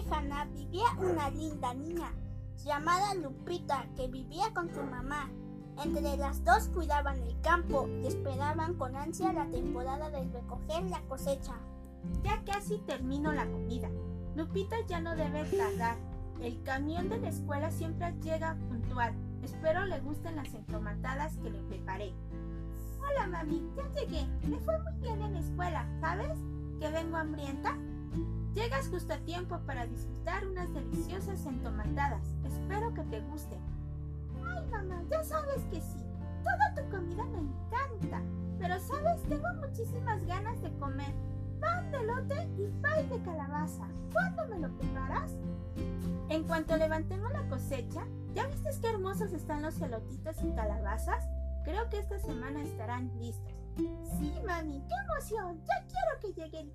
lejana vivía una linda niña llamada Lupita que vivía con su mamá. Entre las dos cuidaban el campo y esperaban con ansia la temporada de recoger la cosecha. Ya casi termino la comida. Lupita ya no debe tardar. El camión de la escuela siempre llega puntual. Espero le gusten las entomatadas que le preparé. Hola mami, ya llegué. Me fue muy bien en la escuela, ¿sabes? Que vengo hambrienta. Llegas justo tiempo para disfrutar unas deliciosas entomatadas. Espero que te gusten. Ay mamá, ya sabes que sí. Toda tu comida me encanta. Pero sabes, tengo muchísimas ganas de comer pan de lote y pay de calabaza. ¿Cuándo me lo preparas? En cuanto levantemos la cosecha, ¿ya viste qué hermosos están los elotitos y calabazas? Creo que esta semana estarán listos. Sí, mami, qué emoción. Ya quiero que llegue.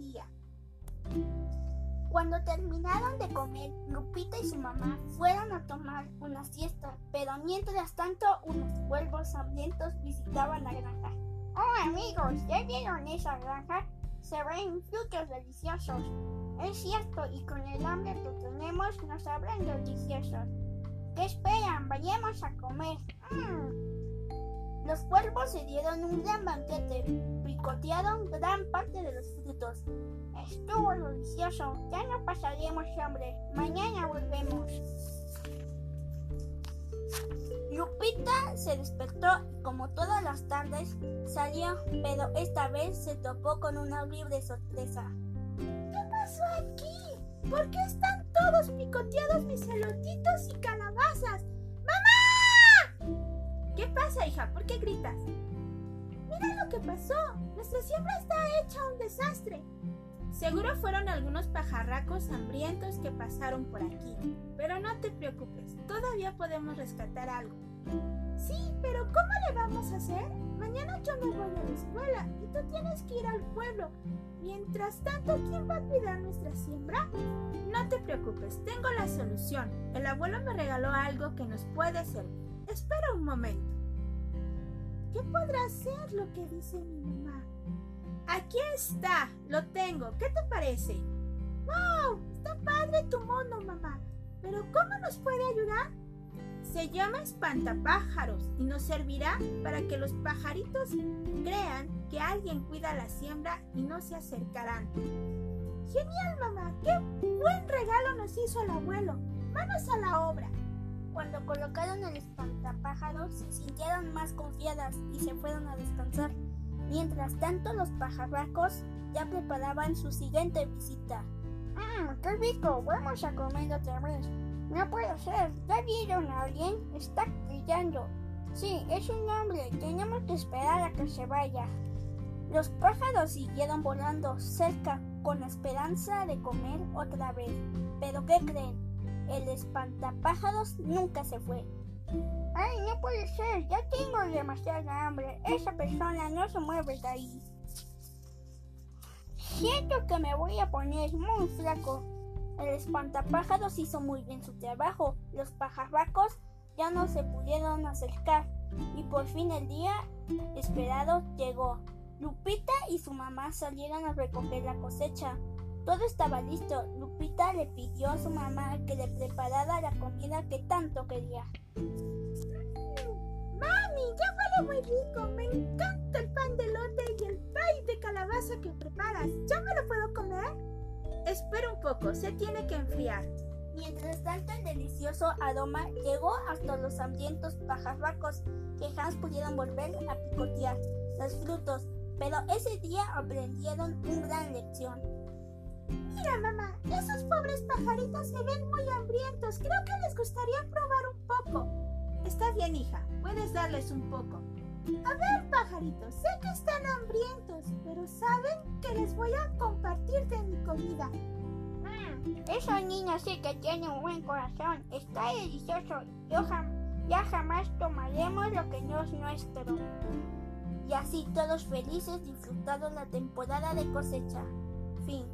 Cuando terminaron de comer, Lupita y su mamá fueron a tomar una siesta, pero mientras tanto unos cuervos hambrientos visitaban la granja. Oh amigos, ¿ya vieron esa granja? Se ven frutos deliciosos. Es cierto, y con el hambre que tenemos nos saben deliciosos. ¿Qué esperan? Vayamos a comer. Mm. Los cuervos se dieron un gran banquete, picotearon gran parte de los frutos. Estuvo delicioso, ya no pasaremos hambre. Mañana volvemos. Lupita se despertó y como todas las tardes salió, pero esta vez se topó con una horrible sorpresa. ¿Qué pasó aquí? ¿Por qué están todos picoteados mis elotitos y calabazas? ¿Qué pasa, hija? ¿Por qué gritas? Mira lo que pasó. Nuestra siembra está hecha un desastre. Seguro fueron algunos pajarracos hambrientos que pasaron por aquí. Pero no te preocupes, todavía podemos rescatar algo. Sí, pero ¿cómo le vamos a hacer? Mañana yo me voy a la escuela y tú tienes que ir al pueblo. Mientras tanto, ¿quién va a cuidar nuestra siembra? No te preocupes, tengo la solución. El abuelo me regaló algo que nos puede servir. Espera un momento. ¿Qué podrá ser lo que dice mi mamá? Aquí está, lo tengo. ¿Qué te parece? ¡Wow! Está padre tu mono, mamá. Pero ¿cómo nos puede ayudar? Se llama espantapájaros y nos servirá para que los pajaritos crean que alguien cuida la siembra y no se acercarán. Genial, mamá. ¡Qué buen regalo nos hizo el abuelo! Manos a la obra. Cuando colocaron el espantapájaros se sintieron más confiadas y se fueron a descansar. Mientras tanto, los pajarracos ya preparaban su siguiente visita. ¡Mmm, qué rico! Vamos a comer otra vez. No puede ser. ¿Ya vieron a alguien? Está brillando. Sí, es un hombre. Tenemos que esperar a que se vaya. Los pájaros siguieron volando cerca con la esperanza de comer otra vez. Pero ¿qué creen? El espantapájaros nunca se fue. ¡Ay, no puede ser! Ya tengo demasiada hambre. Esa persona no se mueve de ahí. Siento que me voy a poner muy flaco. El espantapájaros hizo muy bien su trabajo. Los pajarracos ya no se pudieron acercar. Y por fin el día esperado llegó. Lupita y su mamá salieron a recoger la cosecha. Todo estaba listo. Lupita le pidió a su mamá que le preparara la comida que tanto quería. ¡Mami! Ya huele muy rico. Me encanta el pan de lote y el pay de calabaza que preparas. ¿Ya me lo puedo comer? Espera un poco, se tiene que enfriar. Mientras tanto, el delicioso aroma llegó hasta los hambrientos pajarracos que jamás pudieron volver a picotear los frutos, pero ese día aprendieron una gran lección. Mira, mamá, esos pobres pajaritos se ven muy hambrientos. Creo que les gustaría probar un poco. Está bien, hija, puedes darles un poco. A ver, pajaritos, sé que están hambrientos, pero saben que les voy a compartir de mi comida. Mm, esos niños sí que tienen un buen corazón. Está delicioso. Yo ya jamás tomaremos lo que no es nuestro. Y así todos felices disfrutaron la temporada de cosecha. Fin.